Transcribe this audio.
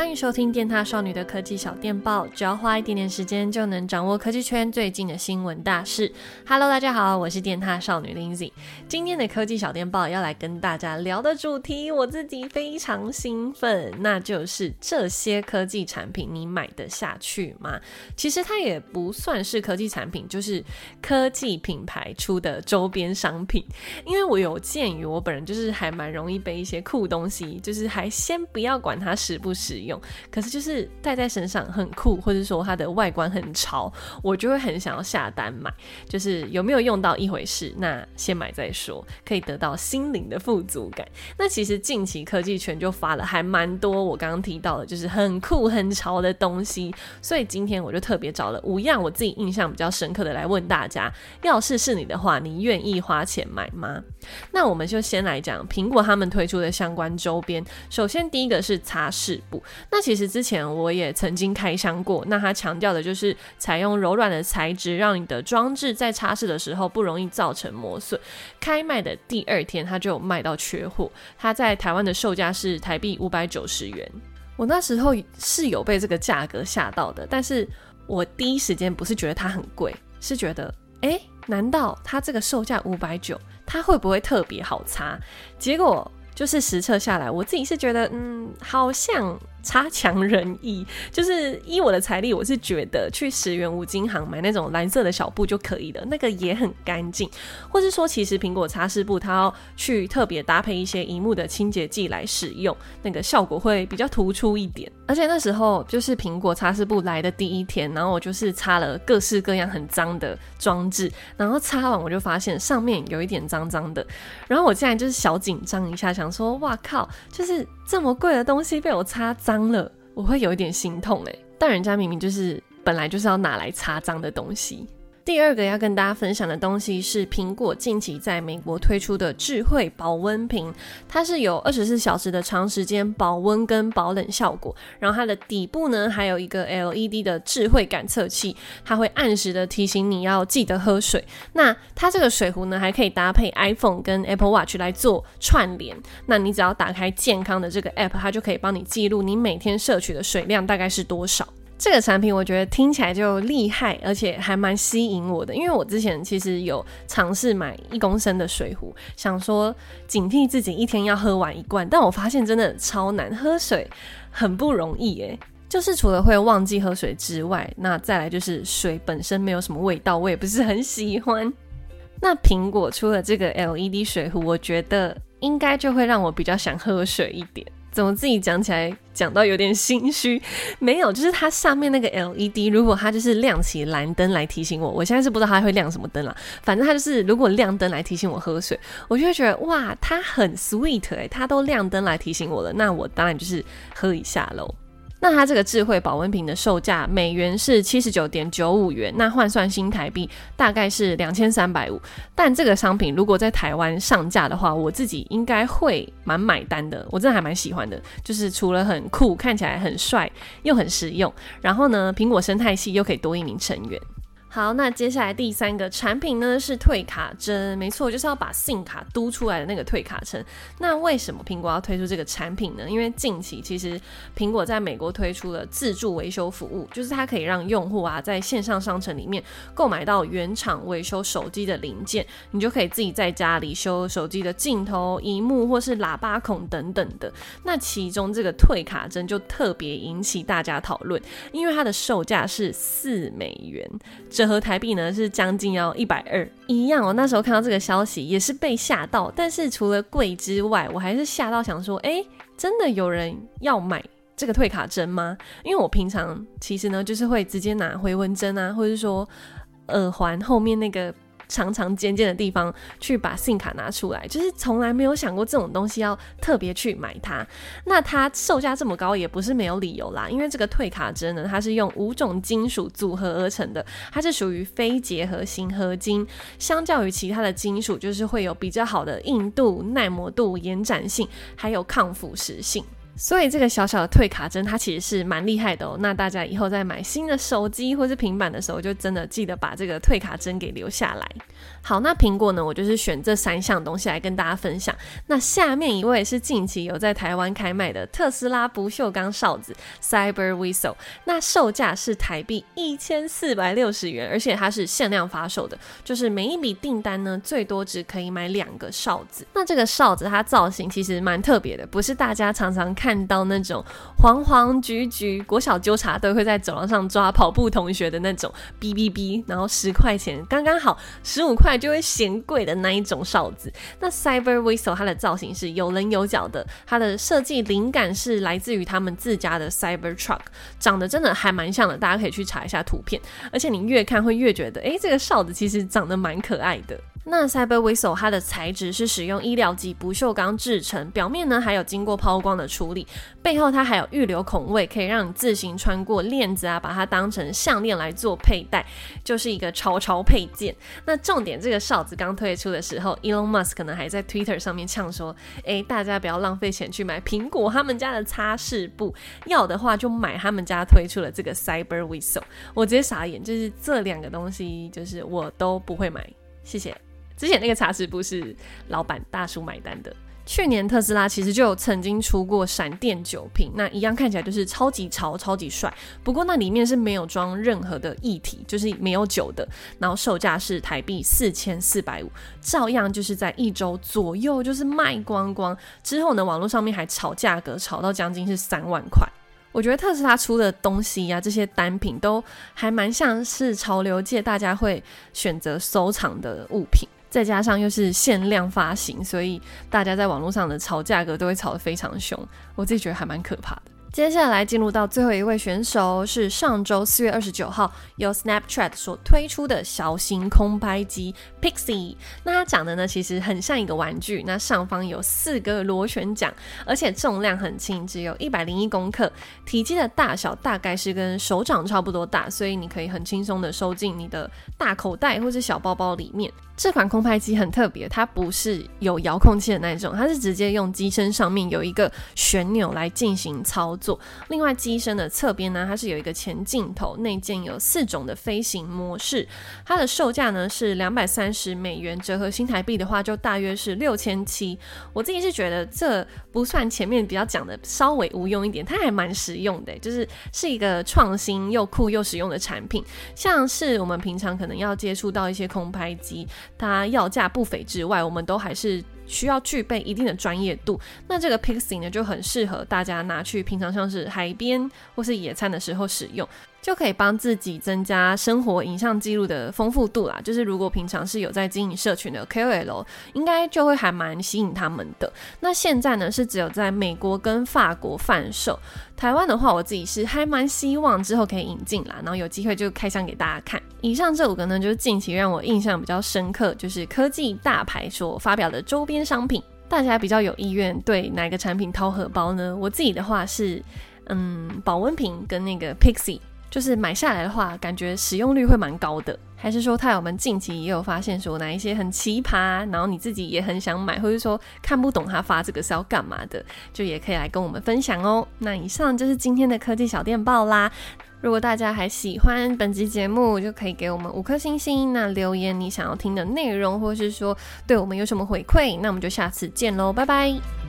欢迎收听电獭少女的科技小电报，只要花一点点时间就能掌握科技圈最近的新闻大事。Hello，大家好，我是电獭少女 Lindsay。今天的科技小电报要来跟大家聊的主题，我自己非常兴奋，那就是这些科技产品你买得下去吗？其实它也不算是科技产品，就是科技品牌出的周边商品。因为我有鉴于我本人就是还蛮容易被一些酷东西，就是还先不要管它实不实用，可是就是戴在身上很酷，或者说它的外观很潮，我就会很想要下单买。就是有没有用到一回事，那先买再说，可以得到心灵的富足感。那其实近期科技圈就发了还蛮多我刚刚提到的，就是很酷很潮的东西。所以今天我就特别找了五样我自己印象比较深刻的来问大家：要是是你的话，你愿意花钱买吗？那我们就先来讲苹果他们推出的相关周边。首先第一个是擦拭布。那其实之前我也曾经开箱过，那它强调的就是采用柔软的材质，让你的装置在擦拭的时候不容易造成磨损。开卖的第二天，它就卖到缺货。它在台湾的售价是台币五百九十元。我那时候是有被这个价格吓到的，但是我第一时间不是觉得它很贵，是觉得，诶，难道它这个售价五百九，它会不会特别好擦？结果就是实测下来，我自己是觉得，嗯，好像。差强人意，就是依我的财力，我是觉得去十元五金行买那种蓝色的小布就可以了，那个也很干净。或是说，其实苹果擦拭布它要去特别搭配一些荧幕的清洁剂来使用，那个效果会比较突出一点。而且那时候就是苹果擦拭布来的第一天，然后我就是擦了各式各样很脏的装置，然后擦完我就发现上面有一点脏脏的，然后我竟然就是小紧张一下，想说哇靠，就是这么贵的东西被我擦脏。了，我会有一点心痛哎，但人家明明就是本来就是要拿来擦脏的东西。第二个要跟大家分享的东西是苹果近期在美国推出的智慧保温瓶，它是有二十四小时的长时间保温跟保冷效果，然后它的底部呢还有一个 LED 的智慧感测器，它会按时的提醒你要记得喝水。那它这个水壶呢还可以搭配 iPhone 跟 Apple Watch 来做串联，那你只要打开健康的这个 App，它就可以帮你记录你每天摄取的水量大概是多少。这个产品我觉得听起来就厉害，而且还蛮吸引我的。因为我之前其实有尝试买一公升的水壶，想说警惕自己一天要喝完一罐，但我发现真的超难喝水，很不容易耶。就是除了会忘记喝水之外，那再来就是水本身没有什么味道，我也不是很喜欢。那苹果出了这个 LED 水壶，我觉得应该就会让我比较想喝水一点。我自己讲起来讲到有点心虚？没有，就是它上面那个 LED，如果它就是亮起蓝灯来提醒我，我现在是不知道它会亮什么灯啦。反正它就是如果亮灯来提醒我喝水，我就会觉得哇，它很 sweet 哎、它都亮灯来提醒我了，那我当然就是喝一下喽。那它这个智慧保温瓶的售价美元是七十九点九五元，那换算新台币大概是两千三百五。但这个商品如果在台湾上架的话，我自己应该会蛮买单的，我真的还蛮喜欢的。就是除了很酷，看起来很帅，又很实用，然后呢，苹果生态系又可以多一名成员。好，那接下来第三个产品呢是退卡针，没错，就是要把 SIM 卡嘟出来的那个退卡针。那为什么苹果要推出这个产品呢？因为近期其实苹果在美国推出了自助维修服务，就是它可以让用户啊在线上商城里面购买到原厂维修手机的零件，你就可以自己在家里修手机的镜头、荧幕或是喇叭孔等等的。那其中这个退卡针就特别引起大家讨论，因为它的售价是四美元。折合台币呢是将近要一百二一样我。那时候看到这个消息也是被吓到，但是除了贵之外，我还是吓到想说，哎、真的有人要买这个退卡针吗？因为我平常其实呢就是会直接拿回纹针啊，或者说耳环后面那个。长长尖尖的地方去把信卡拿出来，就是从来没有想过这种东西要特别去买它。那它售价这么高也不是没有理由啦，因为这个退卡针呢，它是用五种金属组合而成的，它是属于非结合型合金，相较于其他的金属，就是会有比较好的硬度、耐磨度、延展性，还有抗腐蚀性。所以这个小小的退卡针，它其实是蛮厉害的哦。那大家以后在买新的手机或是平板的时候，就真的记得把这个退卡针给留下来。好，那苹果呢，我就是选这三项东西来跟大家分享。那下面一位是近期有在台湾开卖的特斯拉不锈钢哨子 Cyber Whistle，那售价是台币一千四百六十元，而且它是限量发售的，就是每一笔订单呢，最多只可以买两个哨子。那这个哨子它造型其实蛮特别的，不是大家常常看看到那种黄黄橘橘国小纠察队会在走廊上抓跑步同学的那种哔哔哔，然后十块钱刚刚好，十五块。就会嫌贵的那一种哨子。那 Cyber Whistle 它的造型是有棱有角的，它的设计灵感是来自于他们自家的 Cyber Truck，长得真的还蛮像的，大家可以去查一下图片。而且你越看会越觉得，诶，这个哨子其实长得蛮可爱的。那 Cyber Whistle 它的材质是使用医疗级不锈钢制成，表面呢还有经过抛光的处理，背后它还有预留孔位，可以让你自行穿过链子啊，把它当成项链来做佩戴，就是一个潮潮配件。那重点，这个哨子刚推出的时候，Elon Musk 可能还在 Twitter 上面呛说：“诶，大家不要浪费钱去买苹果他们家的擦拭布，要的话就买他们家推出了这个 Cyber Whistle。”我直接傻眼，就是这两个东西，就是我都不会买，谢谢。之前那个茶匙不是老板大叔买单的。去年特斯拉其实就有曾经出过闪电酒瓶，那一样看起来就是超级潮、超级帅。不过那里面是没有装任何的液体，就是没有酒的。然后售价是台币四千四百五，照样就是在一周左右就是卖光光。之后呢，网络上面还炒价格，炒到将近是三万块。我觉得特斯拉出的东西呀、这些单品都还蛮像是潮流界大家会选择收藏的物品。再加上又是限量发行，所以大家在网络上的炒价格都会炒得非常凶，我自己觉得还蛮可怕的。接下来进入到最后一位选手，是上周四月二十九号由 Snapchat 所推出的小型空拍机 Pixie。那它长得呢，其实很像一个玩具。那上方有四个螺旋桨，而且重量很轻，只有一百零一公克。体积的大小大概是跟手掌差不多大，所以你可以很轻松的收进你的大口袋或是小包包里面。这款空拍机很特别，它不是有遥控器的那种，它是直接用机身上面有一个旋钮来进行操作。另外，机身的侧边呢，它是有一个前镜头，内建有四种的飞行模式。它的售价呢是两百三十美元，折合新台币的话就大约是六千七。我自己是觉得这不算前面比较讲的稍微无用一点，它还蛮实用的，就是是一个创新又酷又实用的产品。像是我们平常可能要接触到一些空拍机。它要价不菲之外，我们都还是需要具备一定的专业度。那这个 Pixie 呢，就很适合大家拿去平常像是海边或是野餐的时候使用。就可以帮自己增加生活影像记录的丰富度啦。就是如果平常是有在经营社群的 KOL，应该就会还蛮吸引他们的。那现在呢，是只有在美国跟法国贩售。台湾的话，我自己是还蛮希望之后可以引进啦，然后有机会就开箱给大家看。以上这五个呢，就是近期让我印象比较深刻，就是科技大牌所发表的周边商品。大家比较有意愿对哪个产品掏荷包呢？我自己的话是，嗯，保温瓶跟那个 Pixie。就是买下来的话，感觉使用率会蛮高的。还是说，泰友们近期也有发现说哪一些很奇葩，然后你自己也很想买，或者说看不懂他发这个是要干嘛的，就也可以来跟我们分享哦。那以上就是今天的科技小电报啦。如果大家还喜欢本集节目，就可以给我们五颗星星。那留言你想要听的内容，或是说对我们有什么回馈，那我们就下次见喽，拜拜。